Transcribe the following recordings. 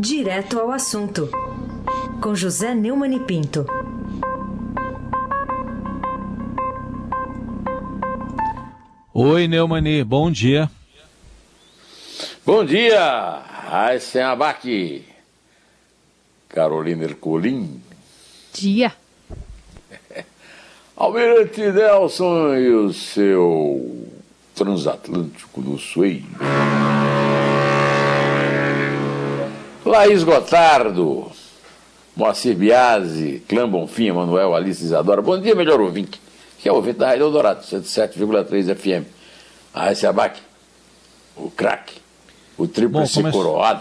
Direto ao assunto, com José Neumann e Pinto. Oi, Neumani, bom dia. Bom dia, Aysen Abac, Carolina Ercolim. Dia. Almirante Nelson e o seu transatlântico do Suez. Laís Gotardo, Moacir Biasi, Clã Bonfim, Manuel Alice Isadora. Bom dia, melhor ouvinte, que é o ouvinte da Rádio Eldorado, 107,3 FM. Esse abaque, o craque, o tríplice come... coroado.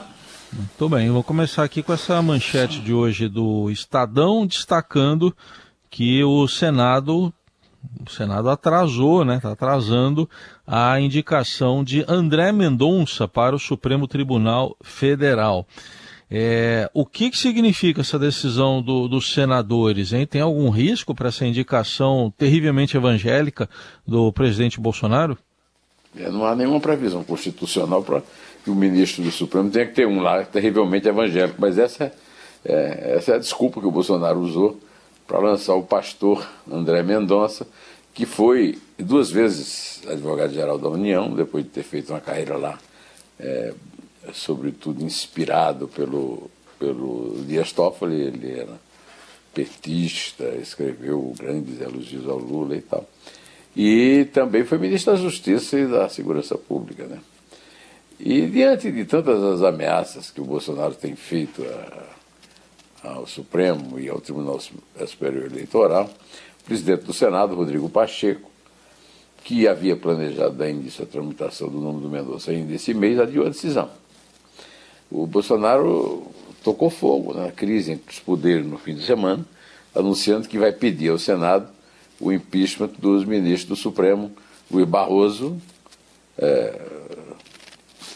Muito bem, vou começar aqui com essa manchete de hoje do Estadão, destacando que o Senado o Senado atrasou, né? Está atrasando a indicação de André Mendonça para o Supremo Tribunal Federal. É, o que, que significa essa decisão do, dos senadores? Hein? Tem algum risco para essa indicação terrivelmente evangélica do presidente Bolsonaro? É, não há nenhuma previsão constitucional para que o ministro do Supremo tenha que ter um lá terrivelmente evangélico, mas essa é, é essa é a desculpa que o Bolsonaro usou para lançar o pastor André Mendonça, que foi duas vezes advogado-geral da União, depois de ter feito uma carreira lá é, sobretudo inspirado pelo, pelo Dias Toffoli, ele era petista, escreveu grandes elogios ao Lula e tal. E também foi ministro da Justiça e da Segurança Pública. Né? E diante de tantas as ameaças que o Bolsonaro tem feito a, ao Supremo e ao Tribunal Superior Eleitoral, o presidente do Senado, Rodrigo Pacheco, que havia planejado dar início à tramitação do nome do Mendonça ainda esse mês, adiou a decisão. O Bolsonaro tocou fogo na crise entre os poderes no fim de semana, anunciando que vai pedir ao Senado o impeachment dos ministros do Supremo, Luiz Barroso, é,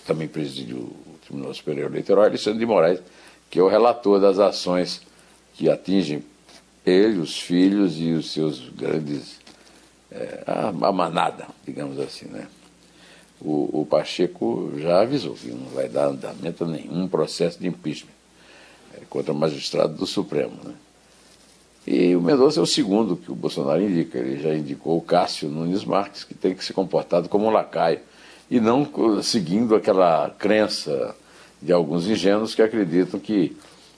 também presidiu o Tribunal Superior Eleitoral, Alexandre de Moraes, que é o relator das ações que atingem ele, os filhos e os seus grandes. É, a, manada, digamos assim, né? o, o Pacheco já avisou que não vai dar andamento a nenhum processo de impeachment é, contra o magistrado do Supremo. Né? E o Mendonça é o segundo que o Bolsonaro indica. Ele já indicou o Cássio Nunes Marques, que tem que ser comportado como um lacaio, e não seguindo aquela crença de alguns ingênuos que acreditam que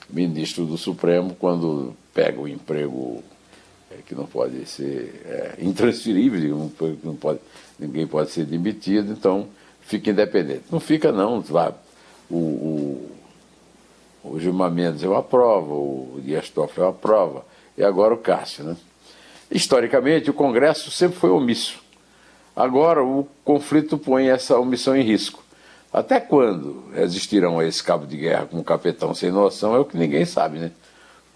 ministro do Supremo, quando pega o emprego é, que não pode ser é, intransferível, não, pode ninguém pode ser demitido, então fica independente. Não fica não, lá, o, o, o Gilmar Mendes eu aprovo, o Dias Toffoli eu aprovo, e agora o Cássio. Né? Historicamente, o Congresso sempre foi omisso. Agora o conflito põe essa omissão em risco. Até quando resistirão a esse cabo de guerra com um capitão sem noção é o que ninguém sabe, né?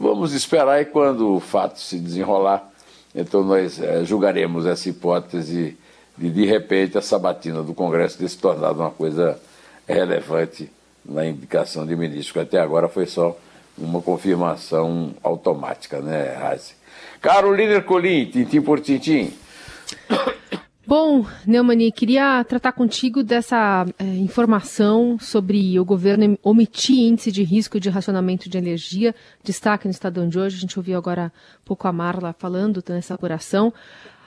Vamos esperar e quando o fato se desenrolar, então nós é, julgaremos essa hipótese de de repente a sabatina do Congresso ter se tornado uma coisa relevante na indicação de ministro, que até agora foi só uma confirmação automática, né, Razi? Carolina Ercolim, tintim por tintim. Bom, Neumani, queria tratar contigo dessa é, informação sobre o governo omitir índice de risco de racionamento de energia. Destaque no Estadão de hoje, a gente ouviu agora um pouco a Marla falando nessa apuração.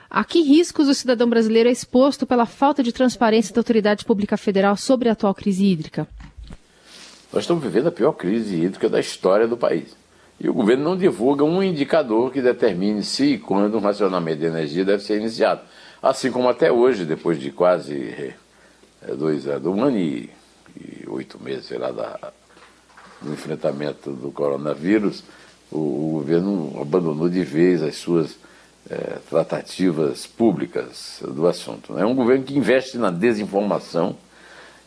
A que riscos o cidadão brasileiro é exposto pela falta de transparência da autoridade pública federal sobre a atual crise hídrica? Nós estamos vivendo a pior crise hídrica da história do país. E o governo não divulga um indicador que determine se e quando um racionamento de energia deve ser iniciado. Assim como até hoje, depois de quase é, dois anos, um ano e, e oito meses, sei lá, da, do enfrentamento do coronavírus, o, o governo abandonou de vez as suas é, tratativas públicas do assunto. É um governo que investe na desinformação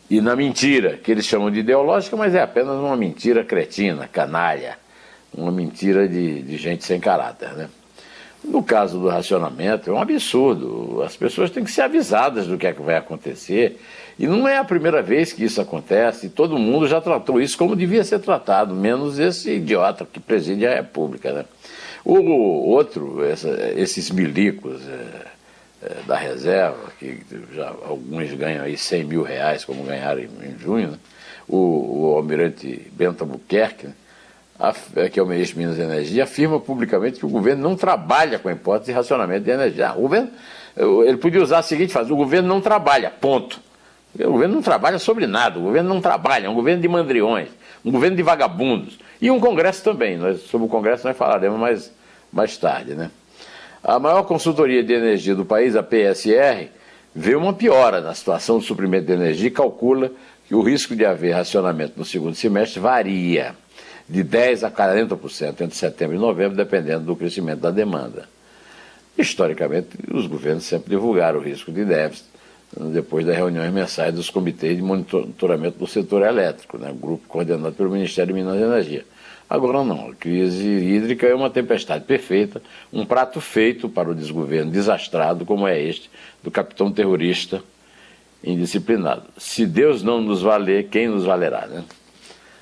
e na mentira, que eles chamam de ideológica, mas é apenas uma mentira cretina, canalha, uma mentira de, de gente sem caráter. Né? No caso do racionamento, é um absurdo. As pessoas têm que ser avisadas do que é que vai acontecer. E não é a primeira vez que isso acontece, todo mundo já tratou isso como devia ser tratado, menos esse idiota que preside a República. Né? O outro, essa, esses milicos é, é, da reserva, que já alguns ganham aí 100 mil reais, como ganharam em, em junho, né? o, o almirante Bento Albuquerque, né, que é o ministro Minas e Energia, afirma publicamente que o governo não trabalha com a hipótese de racionamento de energia. O governo, ele podia usar a seguinte frase: o governo não trabalha, ponto. O governo não trabalha sobre nada, o governo não trabalha, é um governo de mandriões, um governo de vagabundos. E um Congresso também, nós, sobre o Congresso nós falaremos mais, mais tarde. Né? A maior consultoria de energia do país, a PSR, vê uma piora na situação do suprimento de energia e calcula que o risco de haver racionamento no segundo semestre varia de 10% a 40% entre setembro e novembro, dependendo do crescimento da demanda. Historicamente, os governos sempre divulgaram o risco de déficit depois das reuniões mensais dos comitês de monitoramento do setor elétrico, né, grupo coordenado pelo Ministério de Minas e Energia. Agora não, a crise hídrica é uma tempestade perfeita, um prato feito para o desgoverno desastrado como é este do capitão terrorista indisciplinado. Se Deus não nos valer, quem nos valerá, né?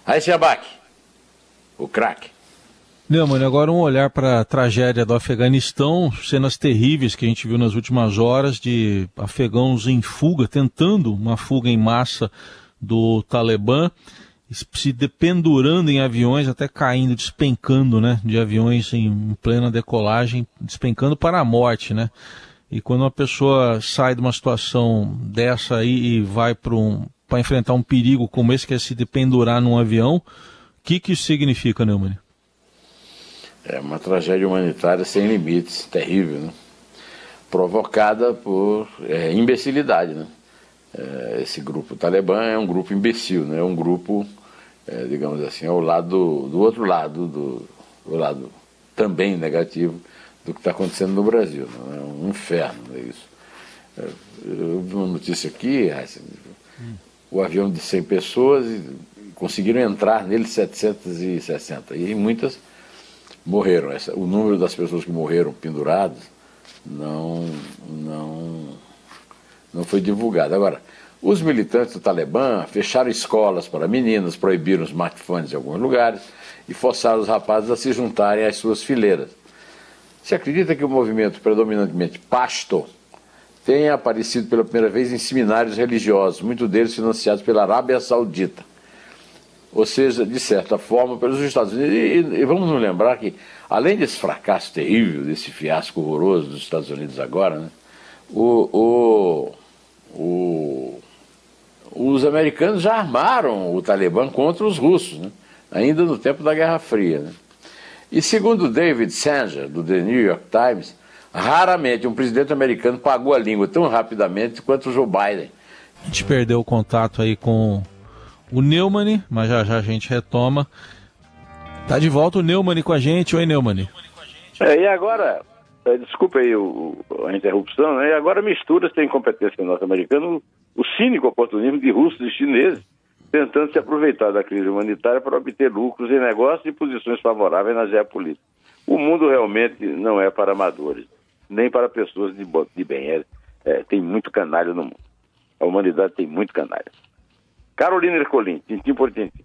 Aí, Abac, o craque. Neumann, agora um olhar para a tragédia do Afeganistão, cenas terríveis que a gente viu nas últimas horas de afegãos em fuga, tentando uma fuga em massa do Talibã, se dependurando em aviões, até caindo, despencando, né, de aviões em plena decolagem, despencando para a morte, né? E quando uma pessoa sai de uma situação dessa aí e vai para um, enfrentar um perigo como esse, que é se dependurar num avião, que, que isso significa, Neumann? É uma tragédia humanitária sem limites, terrível, né? provocada por é, imbecilidade. Né? É, esse grupo Talibã é um grupo imbecil, né? é um grupo, é, digamos assim, ao lado do outro lado, do, do lado também negativo do que está acontecendo no Brasil. Né? É um inferno é isso. Eu vi uma notícia aqui, o avião de 100 pessoas conseguiram entrar nele 760 e muitas morreram. O número das pessoas que morreram penduradas não, não, não foi divulgado. Agora, os militantes do Talibã fecharam escolas para meninas, proibiram smartphones em alguns lugares e forçaram os rapazes a se juntarem às suas fileiras. Se acredita que o movimento predominantemente pasto tenha aparecido pela primeira vez em seminários religiosos, muitos deles financiados pela Arábia Saudita ou seja, de certa forma, pelos Estados Unidos. E, e, vamos nos lembrar que, além desse fracasso terrível, desse fiasco horroroso dos Estados Unidos agora, né, o, o, o, os americanos já armaram o Talibã contra os russos, né, ainda no tempo da Guerra Fria. Né. E segundo David Sanger, do The New York Times, raramente um presidente americano pagou a língua tão rapidamente quanto Joe Biden. A gente perdeu o contato aí com o Neumann, mas já já a gente retoma. Tá de volta o Neumann com a gente. Oi, Neumann. É, e agora, é, desculpa aí o, a interrupção, né? E agora mistura sem competência norte-americana o, o cínico oportunismo de russos e chineses tentando se aproveitar da crise humanitária para obter lucros em negócios e posições favoráveis na geopolítica. O mundo realmente não é para amadores, nem para pessoas de, de bem. É, é, tem muito canalha no mundo. A humanidade tem muito canalha. Carolina Ercolim, tintim por tintim.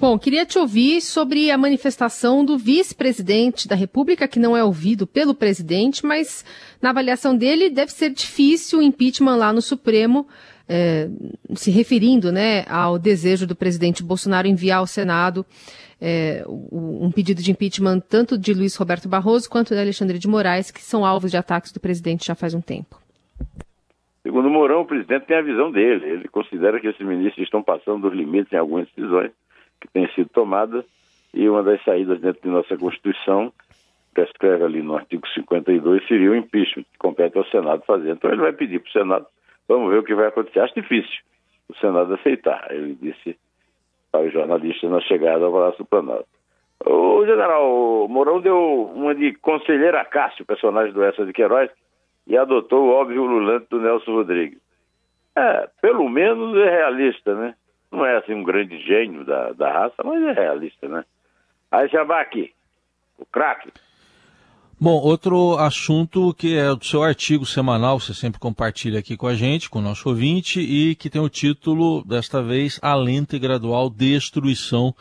Bom, queria te ouvir sobre a manifestação do vice-presidente da República, que não é ouvido pelo presidente, mas na avaliação dele deve ser difícil o impeachment lá no Supremo, é, se referindo né, ao desejo do presidente Bolsonaro enviar ao Senado é, um pedido de impeachment tanto de Luiz Roberto Barroso quanto de Alexandre de Moraes, que são alvos de ataques do presidente já faz um tempo. Segundo Mourão, o presidente tem a visão dele. Ele considera que esses ministros estão passando dos limites em algumas decisões que têm sido tomadas e uma das saídas dentro de nossa Constituição, prescreve ali no artigo 52, seria o impeachment, que compete ao Senado fazer. Então ele vai pedir para o Senado, vamos ver o que vai acontecer. Acho difícil o Senado aceitar. Ele disse para os jornalistas na chegada ao Palácio do Planalto. O general Mourão deu uma de conselheira Cássio, personagem do Essa de Queiroz, e adotou o óbvio ululante do Nelson Rodrigues. É, pelo menos é realista, né? Não é assim um grande gênio da, da raça, mas é realista, né? Aí Jabaque, o craque. Bom, outro assunto que é do seu artigo semanal, você sempre compartilha aqui com a gente, com o nosso ouvinte, e que tem o título, desta vez, A Lenta e Gradual Destruição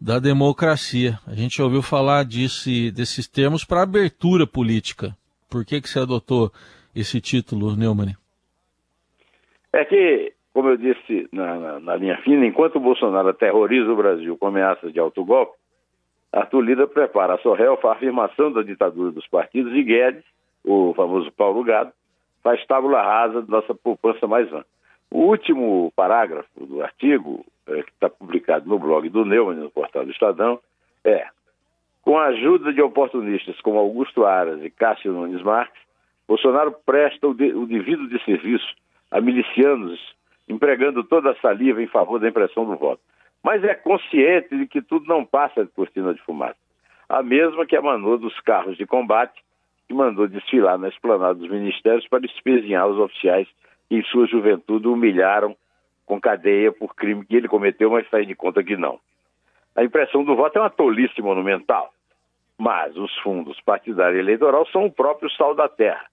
da Democracia. A gente ouviu falar desse, desses termos para abertura política. Por que, que você adotou esse título, Neumann? É que como eu disse na, na, na linha fina, enquanto o Bolsonaro aterroriza o Brasil com ameaças de autogolpe, Arthur Lira prepara a Sorrel a afirmação da ditadura dos partidos e Guedes, o famoso Paulo Gado, faz tábula rasa da nossa poupança mais vã. O último parágrafo do artigo, é, que está publicado no blog do Neumann, no portal do Estadão, é: com a ajuda de oportunistas como Augusto Aras e Cássio Nunes Marques, Bolsonaro presta o, de, o devido de serviço a milicianos, empregando toda a saliva em favor da impressão do voto. Mas é consciente de que tudo não passa de cortina de fumaça. A mesma que emanou dos carros de combate que mandou desfilar na esplanada dos ministérios para espezinhar os oficiais que em sua juventude humilharam com cadeia por crime que ele cometeu, mas sai de conta que não. A impressão do voto é uma tolice monumental, mas os fundos partidário eleitoral são o próprio sal da terra.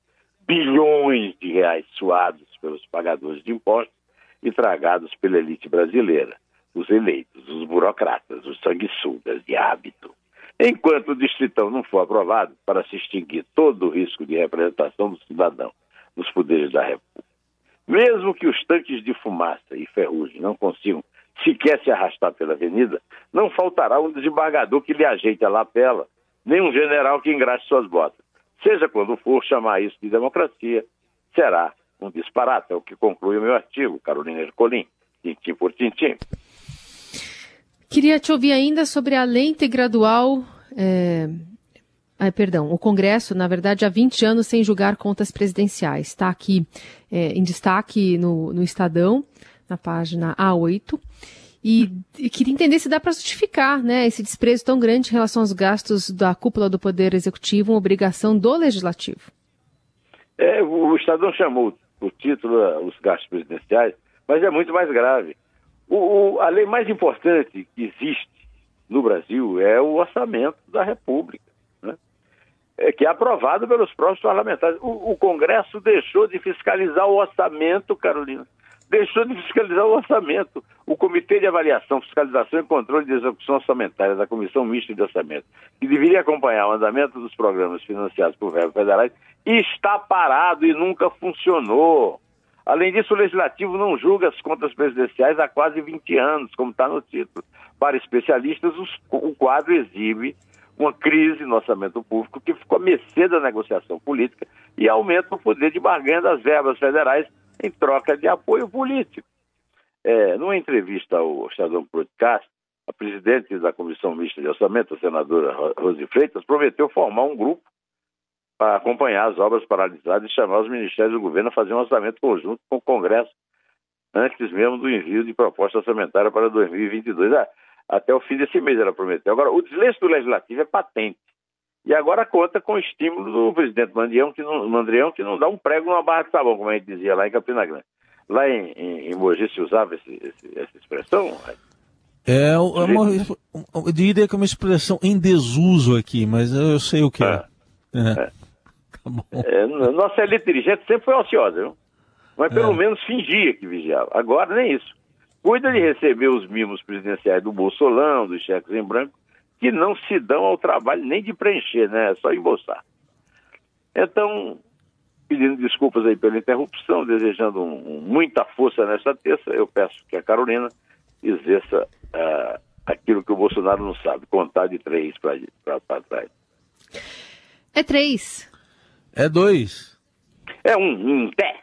Bilhões de reais suados pelos pagadores de impostos e tragados pela elite brasileira, os eleitos, os burocratas, os sanguessugas de hábito. Enquanto o distritão não for aprovado para se extinguir todo o risco de representação do cidadão nos poderes da República, mesmo que os tanques de fumaça e ferrugem não consigam sequer se arrastar pela avenida, não faltará um desembargador que lhe ajeite a lapela, nem um general que engraxe suas botas. Seja quando for chamar isso de democracia, será um disparate, é o que conclui o meu artigo, Carolina Ercolim, tintim por tintim. Queria te ouvir ainda sobre a lenta e gradual. É... Ah, perdão, o Congresso, na verdade, há 20 anos sem julgar contas presidenciais. Está aqui é, em destaque no, no Estadão, na página A8. E, e, queria entender se dá para justificar né, esse desprezo tão grande em relação aos gastos da cúpula do Poder Executivo, uma obrigação do Legislativo. É, o Estadão chamou o título os gastos presidenciais, mas é muito mais grave. O, o, a lei mais importante que existe no Brasil é o orçamento da República, né? é, que é aprovado pelos próprios parlamentares. O, o Congresso deixou de fiscalizar o orçamento, Carolina. Deixou de fiscalizar o orçamento. O Comitê de Avaliação, Fiscalização e Controle de Execução Orçamentária da Comissão Mista de Orçamento, que deveria acompanhar o andamento dos programas financiados por verbos federais, está parado e nunca funcionou. Além disso, o Legislativo não julga as contas presidenciais há quase 20 anos, como está no título. Para especialistas, o quadro exibe uma crise no orçamento público que ficou a mercê da negociação política e aumenta o poder de barganha das verbas federais em troca de apoio político. É, numa entrevista ao Estadão Podcast, a presidente da Comissão Mista de Orçamento, a senadora Rose Freitas, prometeu formar um grupo para acompanhar as obras paralisadas e chamar os ministérios do governo a fazer um orçamento conjunto com o Congresso antes mesmo do envio de proposta orçamentária para 2022. Ah, até o fim desse mês ela prometeu. Agora, o desleixo do Legislativo é patente. E agora conta com o estímulo do presidente Mandrião, que não, Mandrião, que não dá um prego numa barra de sabão, como a gente dizia lá em Campina Grande. Lá em, em, em Mogi se usava esse, esse, essa expressão? É, é uma, eu diria que é uma expressão em desuso aqui, mas eu sei o que é. é. é. É, nossa elite dirigente sempre foi ociosa, viu? mas pelo é. menos fingia que vigiava. Agora nem isso. Cuida de receber os mimos presidenciais do Bolsolão, dos cheques em branco, que não se dão ao trabalho nem de preencher, né? É só embolsar. Então, pedindo desculpas aí pela interrupção, desejando um, um, muita força nesta terça, eu peço que a Carolina exerça uh, aquilo que o Bolsonaro não sabe, contar de três para trás. É três. É dois. É um, um pé.